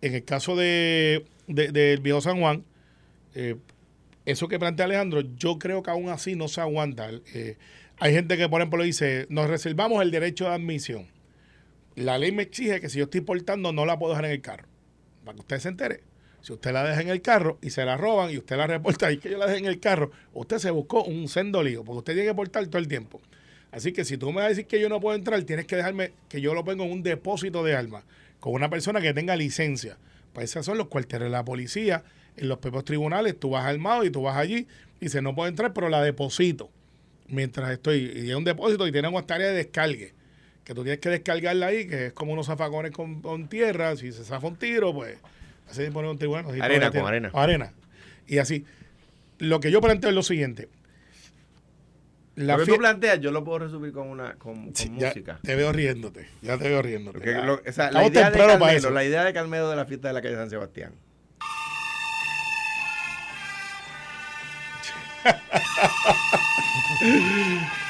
En el caso de, de- del viejo San Juan, eh, eso que plantea Alejandro, yo creo que aún así no se aguanta. Hay gente que, por ejemplo, dice, nos reservamos el derecho de admisión. La ley me exige que si yo estoy portando, no la puedo dejar en el carro. Para que usted se entere. Si usted la deja en el carro y se la roban y usted la reporta y que yo la dejé en el carro, usted se buscó un sendo lío, porque usted tiene que portar todo el tiempo. Así que si tú me vas a decir que yo no puedo entrar, tienes que dejarme que yo lo ponga en un depósito de armas con una persona que tenga licencia. Pues esos son los cuarteles de la policía. En los propios tribunales tú vas armado y tú vas allí y dices, no puedo entrar, pero la deposito mientras estoy. Y es un depósito y tenemos tarea de descargue. Que tú tienes que descargarla ahí, que es como unos zafacones con, con tierra. Si se zafa un tiro, pues así pone un tribunal. así Arena, con arena. Arena. Y así. Lo que yo planteo es lo siguiente. La lo que tú planteas, yo lo puedo resumir con una con, con Sí, ya música. te veo riéndote. Ya te veo riéndote. Porque lo- o sea, la, idea de temprano para Calmedo, eso. la idea de Calmedo de la fiesta de la calle San Sebastián.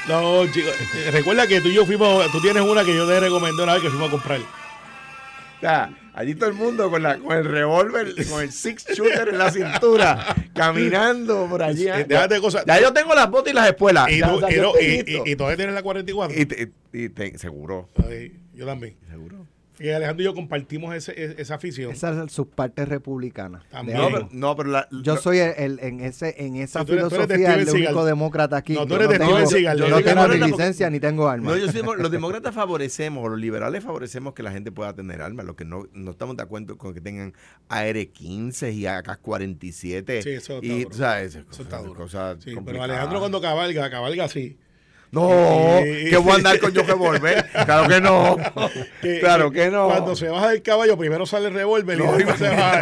No, chicos. eh, Recuerda que tú y yo fuimos. Tú tienes una que yo te recomendé una vez que fuimos a comprar. O sea, allí todo el mundo con, la, con el revólver, con el six shooter en la cintura, caminando por allí. Eh, déjate de cosas. Ya yo tengo las botas y las espuelas. Y, Ya, tú- o sea, y y- y- todavía tienes la 44. Y te- y te- seguro. Ay, yo también. Seguro. Fíjate, Alejandro y yo compartimos ese- e- esa afición. Esas son sus partes republicanas. También. de No, pero, no, pero la, Yo soy el, el- en ese en esa Sí, tú eres- tú eres de filosofía el único demócrata aquí. No, tú Yo eres de tengo, Steven yo de no tengo ni licencia ni tengo armas. No, yo soy- los demócratas favorecemos, o los liberales favorecemos que la gente pueda tener armas. Lo que no, no estamos de acuerdo con que tengan AR-15 y AK-47. Sí, eso está y, duro. sabes, Eso está duro. cosas Sí, pero. Alejandro cuando cabalga, cabalga así. No, que voy a andar con yo revólver. Claro que no. Que- claro que no. Cuando se baja del caballo, primero sale el revólver No, y después se baja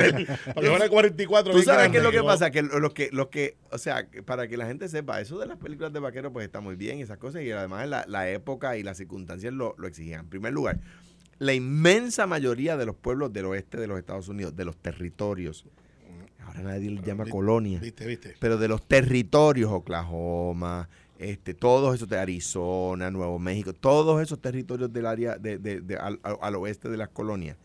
ahora el 44. Tú sabes qué es lo que pasa, que lo lo que, lo que, o sea, para que la gente sepa, eso de las películas de vaqueros pues está muy bien y esas cosas, y además la, la época y las circunstancias lo, lo exigían. En primer lugar, la inmensa mayoría de los pueblos del oeste de los Estados Unidos, de los territorios, ahora nadie les llama colonia, Viste, viste. pero de los territorios, Oklahoma, este, todos esos de Arizona, Nuevo México, todos esos territorios del área de, de- de- al, al- oeste de las colonias,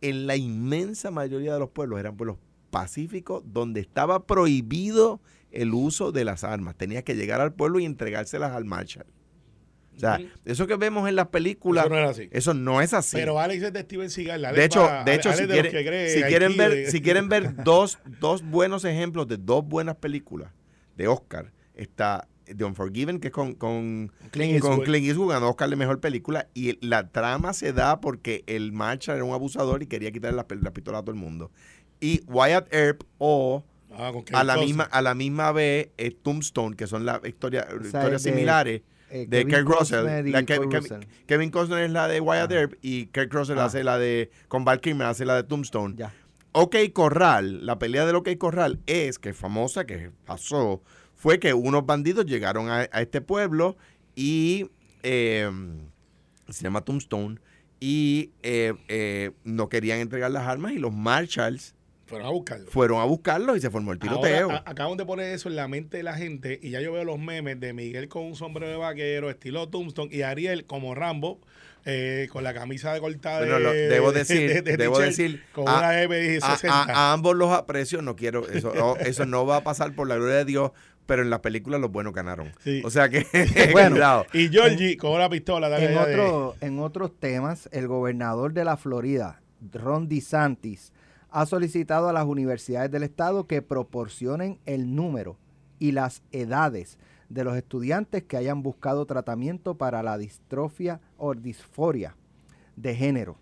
en la inmensa mayoría de los pueblos eran pueblos pacíficos donde estaba prohibido el uso de las armas. Tenías que llegar al pueblo y entregárselas al Marshall. O sea, eso que vemos en las películas, Eso no era así. eso no es así. Pero Alex es de Steven Seagal. Alex De hecho, va- de hecho, Alex si, de quieren, que cree si en quieren Haití, ver, de- si quieren ver dos, dos buenos ejemplos de dos buenas películas de Oscar, está The Unforgiven, que es con, con, Clint con Eastwood. Clint Eastwood, ganó Oscar de mejor película, y la trama se da porque el Marshall era un abusador y quería quitarle la, la pistola a todo el mundo. Y Wyatt Earp o Ah, a la misma a la misma vez eh, Tombstone, que son las historias Esa historias de, similares eh, de Kevin Kirk Russell. La. Kevin Costner es la de Wyatt Earp y Kirk Russell Ah. hace la de con Val Kilmer hace la de Tombstone. Ya. OK Corral, la pelea del OK Corral es que es famosa, que pasó, fue que unos bandidos llegaron a, a este pueblo y eh, se llama Tombstone y eh, eh, no querían entregar las armas y los Marshalls Fueron a buscarlo. fueron a buscarlos y se formó el tiroteo. Ahora, a- acaban de poner eso en la mente de la gente y ya yo veo los memes de Miguel con un sombrero de vaquero, estilo Tombstone, y Ariel como Rambo, eh, con la camisa de cortada Bueno, de, lo- debo de- decir, de- de debo t-shirt, decir, con a- una a, M60. a- a ambos los aprecio, no quiero, eso, no, eso no va a pasar por la gloria de Dios, pero en la película los buenos ganaron. Sí. O sea que, Bueno. cuidado. y Georgie con una pistola. dale En, allá de- otro- en otros temas, el gobernador de la Florida, Ron DeSantis, ha solicitado a las universidades del estado que proporcionen el número y las edades de los estudiantes que hayan buscado tratamiento para la distrofia o disforia de género,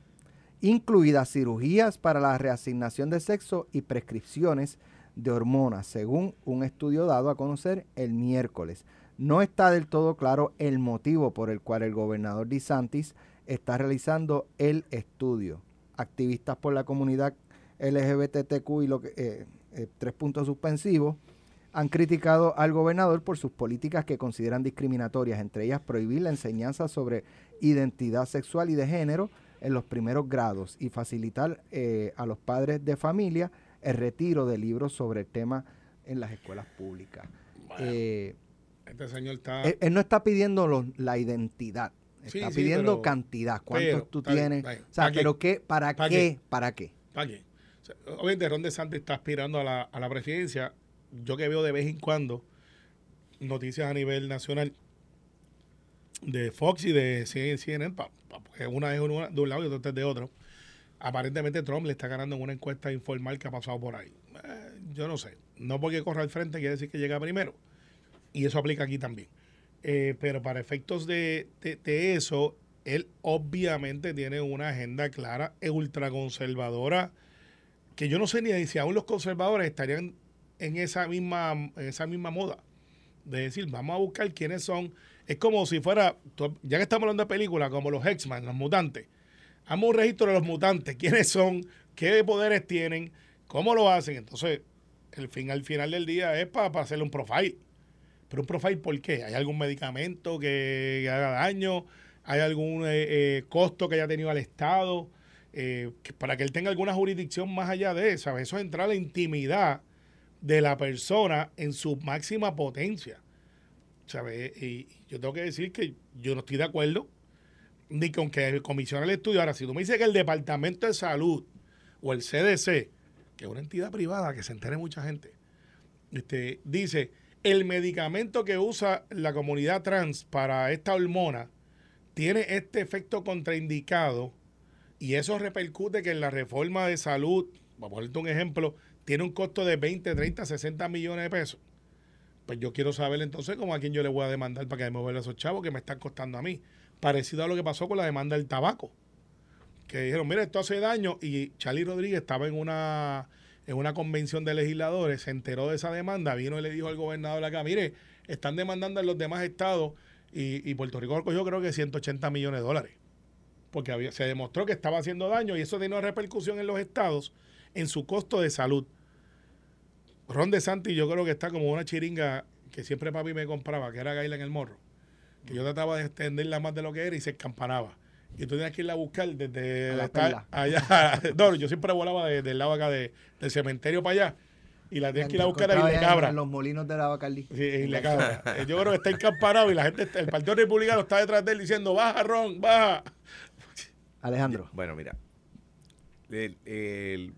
incluidas cirugías para la reasignación de sexo y prescripciones de hormonas, según un estudio dado a conocer el miércoles. No está del todo claro el motivo por el cual el gobernador DeSantis está realizando el estudio. Activistas por la comunidad LGBTQ y lo que, eh, eh, tres puntos suspensivos, han criticado al gobernador por sus políticas que consideran discriminatorias, entre ellas prohibir la enseñanza sobre identidad sexual y de género en los primeros grados y facilitar eh, a los padres de familia el retiro de libros sobre el tema en las escuelas públicas. Bueno, Eh, Este señor está. él, él no está pidiendo la identidad, está sí, pidiendo pero- cantidad, cuántos pero, tú tienes. O sea, pero qué, ¿para, ¿Para qué? qué? ¿Para qué? ¿Para qué? O sea, obviamente Ron DeSantis está aspirando a la, a la presidencia. Yo que veo de vez en cuando noticias a nivel nacional de Fox y de CNN, pa- pa- porque una es una- de un lado y otra es de otro. Aparentemente Trump le está ganando en una encuesta informal que ha pasado por ahí. Eh, yo no sé. No porque corra al frente quiere decir que llega primero. Y eso aplica aquí también. Eh, pero para efectos de, de- eso, él obviamente tiene una agenda clara e ultraconservadora que yo no sé ni si aún los conservadores estarían en esa misma, en esa misma moda. De decir, vamos a buscar quiénes son. Es como si fuera, ya que estamos hablando de películas como los X-Men, los mutantes. Hagamos un registro de los mutantes, quiénes son, qué poderes tienen, cómo lo hacen. Entonces, el fin al final del día es para, hacerle un profile. Pero un profile, ¿por qué? ¿Hay algún medicamento que, haga daño? ¿Hay algún eh, eh, costo que haya tenido al Estado? Eh, para que él tenga alguna jurisdicción más allá de eso. Eso es entrar a la intimidad de la persona en su máxima potencia. ¿Sabes? Y yo tengo que decir que yo no estoy de acuerdo ni con que comisione el estudio. Ahora, si tú me dices que el Departamento de Salud o el CDC, que es una entidad privada que se entere mucha gente, este, dice el medicamento que usa la comunidad trans para esta hormona tiene este efecto contraindicado y eso repercute que en la reforma de salud, vamos a ponerte un ejemplo, tiene un costo de 20, 30, 60 millones de pesos. Pues yo quiero saber entonces cómo a quién yo le voy a demandar para que me vuelva esos chavos que me están costando a mí. Parecido a lo que pasó con la demanda del tabaco. Que dijeron, mira, esto hace daño. Y Charlie Rodríguez estaba en una, en una convención de legisladores, se enteró de esa demanda, vino y le dijo al gobernador acá, mire, están demandando en los demás estados y, y Puerto Rico cogió creo que 180 millones de dólares. Porque había, se demostró que estaba haciendo daño y eso tiene una repercusión en los estados en su costo de salud. Ron DeSantis yo creo que está como una chiringa que siempre papi me compraba, que era Gaila en el morro. Que yo trataba de extenderla más de lo que era y se escampanaba. Y tú tenías que irla a buscar desde A la estar allá. No, yo siempre volaba de- del lado acá de- del cementerio para allá. Y la tenías que ir a buscar a Isla Cabra. en los molinos de la Bacardí. Sí, en Isla Cabra. Eh, Yo creo que está encampanado y la gente, el Partido Republicano está detrás de él diciendo, baja, Ron, baja. Alejandro. Bueno, mira. El, el-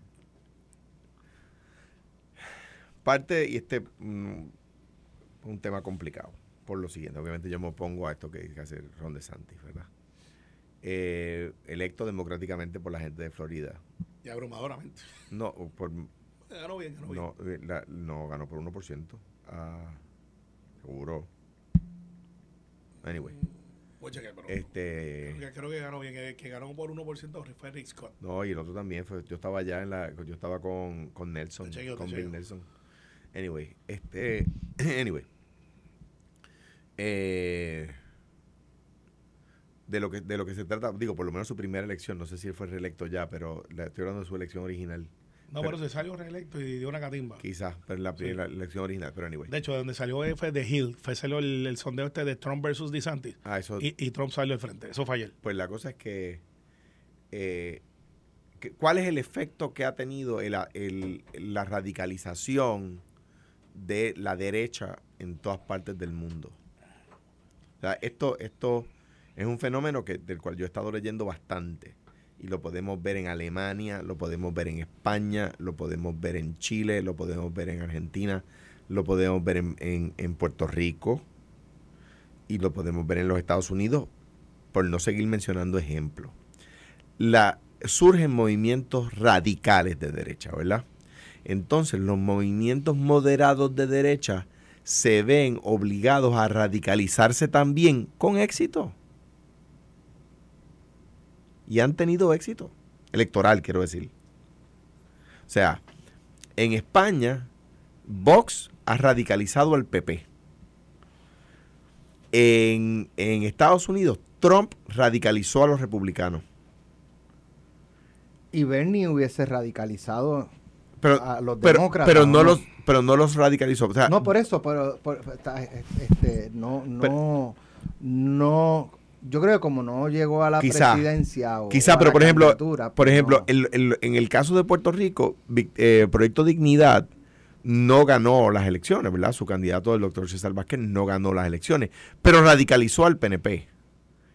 parte, y este mm, un tema complicado, por lo siguiente. Obviamente yo me opongo a esto que dice hacer Ron DeSantis, ¿verdad? Eh, electo democráticamente por la gente de Florida. Y abrumadoramente. No, por, Ganó bien, ganó bien. no, eh, la- no ganó por 1%. Ah, seguro. Anyway, Voy a chequear, pero este... creo que- creo que ganó bien. Que, que ganó por 1% fue Rick Scott. No, y el otro también fue. Yo estaba allá en la. Yo estaba con, con Nelson. Chequeo, con Bill. Nelson. Anyway, este. Anyway. Eh, de lo que de lo que se trata, digo, por lo menos su primera elección, no sé si él fue reelecto ya, pero la- estoy hablando de su elección original. No, pero se salió reelecto y dio una catimba. Quizás, pero la, Sí. la elección original, pero anyway. De hecho, de donde salió fue de Hill. Fue salió el, el sondeo este de Trump versus DeSantis. Ah, eso. Y, y Trump salió al frente. Eso fue ayer. Pues la cosa es que, eh, que- ¿cuál es el efecto que ha tenido el- el- la radicalización de la derecha en todas partes del mundo? Esto, esto es un fenómeno que, del cual yo he estado leyendo bastante. Y lo podemos ver en Alemania, lo podemos ver en España, lo podemos ver en Chile, lo podemos ver en Argentina, lo podemos ver en, en- Puerto Rico y lo podemos ver en los Estados Unidos, por no seguir mencionando ejemplos. Surgen movimientos radicales de derecha, ¿verdad? Entonces los movimientos moderados de derecha se ven obligados a radicalizarse también con éxito. Y han tenido éxito. Electoral, quiero decir. O sea, en España, Vox ha radicalizado al PP. En, en Estados Unidos, Trump radicalizó a los republicanos. Y Bernie hubiese radicalizado pero, a los pero, demócratas, pero no los pero no los radicalizó. O sea, No, por eso, pero por- este, no, no, no, yo creo que como no llegó a la Quizá, presidencia o Quizá, a pero la por ejemplo, candidatura, por pues ejemplo, no. el- el- en el caso de Puerto Rico, eh, Proyecto Dignidad no ganó las elecciones, ¿verdad? Su candidato, el doctor César Vázquez, no ganó las elecciones, pero radicalizó al PNP.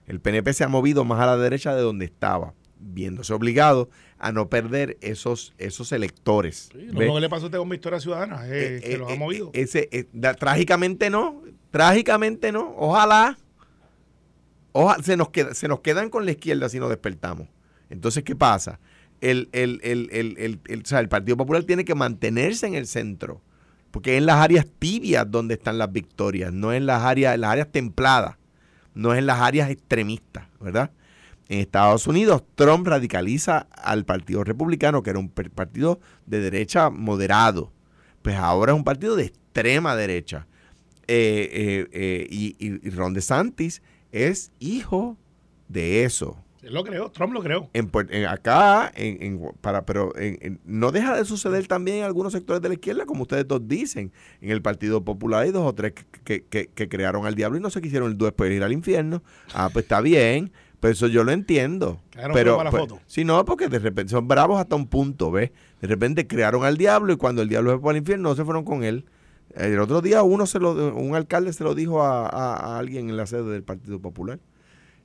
El PNP se ha movido más a la derecha de donde estaba, viéndose obligado a no perder esos, esos electores. Sí, lo que le pasó a usted con Victoria Ciudadana, eh, Eh, que eh, los ha eh, movido. ese, da- trágicamente no, trágicamente no. Ojalá, oja- se, nos queda, se nos quedan con la izquierda si nos despertamos. Entonces, ¿qué pasa? El, el, el, el, o sea, el Partido Popular tiene que mantenerse en el centro, porque es en las áreas tibias donde están las victorias, no en las áreas, en las áreas templadas, no es en las áreas extremistas, ¿verdad? En Estados Unidos, Trump radicaliza al Partido Republicano, que era un partido de derecha moderado. Pues ahora es un partido de extrema derecha. Eh, eh, eh, y, Ron DeSantis es hijo de eso. Lo creó, Trump lo creó. En, en acá, en, en- para, pero no deja de suceder también en algunos sectores de la izquierda, como ustedes dos dicen. En el Partido Popular hay dos o tres que, que- que- que crearon al diablo y no se quisieron después ir al infierno. Ah, pues está bien, pero eso yo lo entiendo. Claro, pero para la pues, sí, no, porque de repente son bravos hasta un punto, ¿ves? De repente crearon al diablo y cuando el diablo se fue al infierno no se fueron con él. El otro día uno se lo, un alcalde se lo dijo a, a- a alguien en la sede del Partido Popular.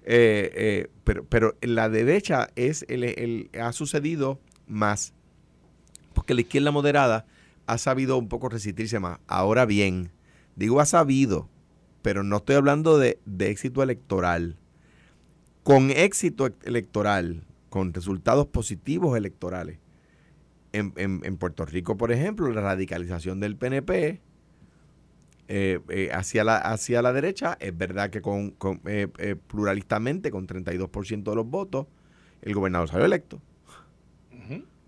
Eh, eh, pero, pero la derecha es el, el- ha sucedido más. Porque la izquierda moderada ha sabido un poco resistirse más. Ahora bien, digo ha sabido, pero no estoy hablando de, de éxito electoral. Con éxito e- electoral, con resultados positivos electorales. En, en- en Puerto Rico, por ejemplo, la radicalización del PNP eh, eh, hacia, la, hacia la derecha, es verdad que con, con, eh, eh, pluralistamente, con 32% de los votos, el gobernador salió electo.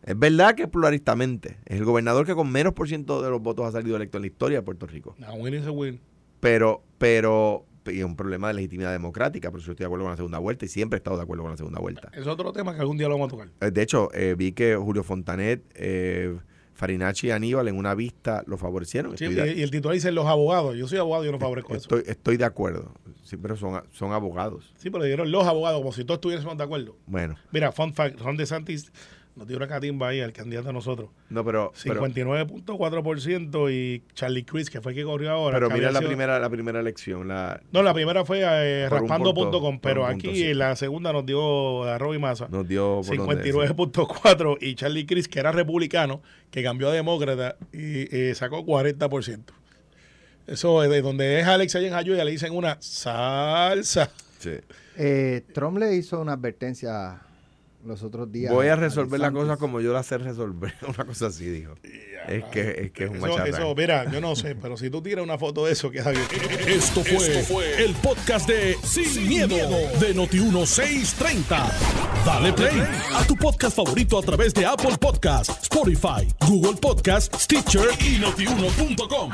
Es verdad que pluralistamente. Es el gobernador que con menos por ciento de los votos ha salido electo en la historia de Puerto Rico. A win is a win. Pero, pero, y es un problema de legitimidad democrática, pero yo estoy de acuerdo con la segunda vuelta y siempre he estado de acuerdo con la segunda vuelta. Es otro tema que algún día lo vamos a tocar. Eh, De hecho, eh, vi que Julio Fontanet, eh, Farinacci y Aníbal en una vista lo favorecieron. Sí, Estoy y, de- y el titular dice los abogados. Yo soy abogado y yo no favorezco eso. estoy, estoy de acuerdo. Sí, pero son, son abogados. Sí, pero dieron los abogados, como si todos estuviésemos de acuerdo. Bueno, Mira, fun fact, Ron DeSantis nos dio una catimba ahí al candidato a nosotros. no, pero, pero, 59.4% y Charlie Chris, que fue el que corrió ahora. pero mira la sido- primera, la primera elección. La, No, la primera fue eh, raspando.com, pero aquí punto, sí. en la segunda nos dio a Robbie Massa. nos dio por donde- 59.4 y Charlie Chris, que era republicano, que cambió a demócrata y eh, sacó 40%. Eso es de donde es Alex allá en Jayuya, le dicen una salsa. Sí. Eh, Trump le hizo una advertencia los otros días. Voy a resolver la cosa como yo la sé resolver. Una cosa así, dijo. Es que es, que es un Eso, macharrán. eso, mira, yo no sé, pero si tú tiras una foto de eso, queda bien. Esto fue, el podcast de Sin, miedo, de Noti1630. Dale play a tu podcast favorito a través de Apple Podcasts, Spotify, Google Podcasts, Stitcher y notiuno.com.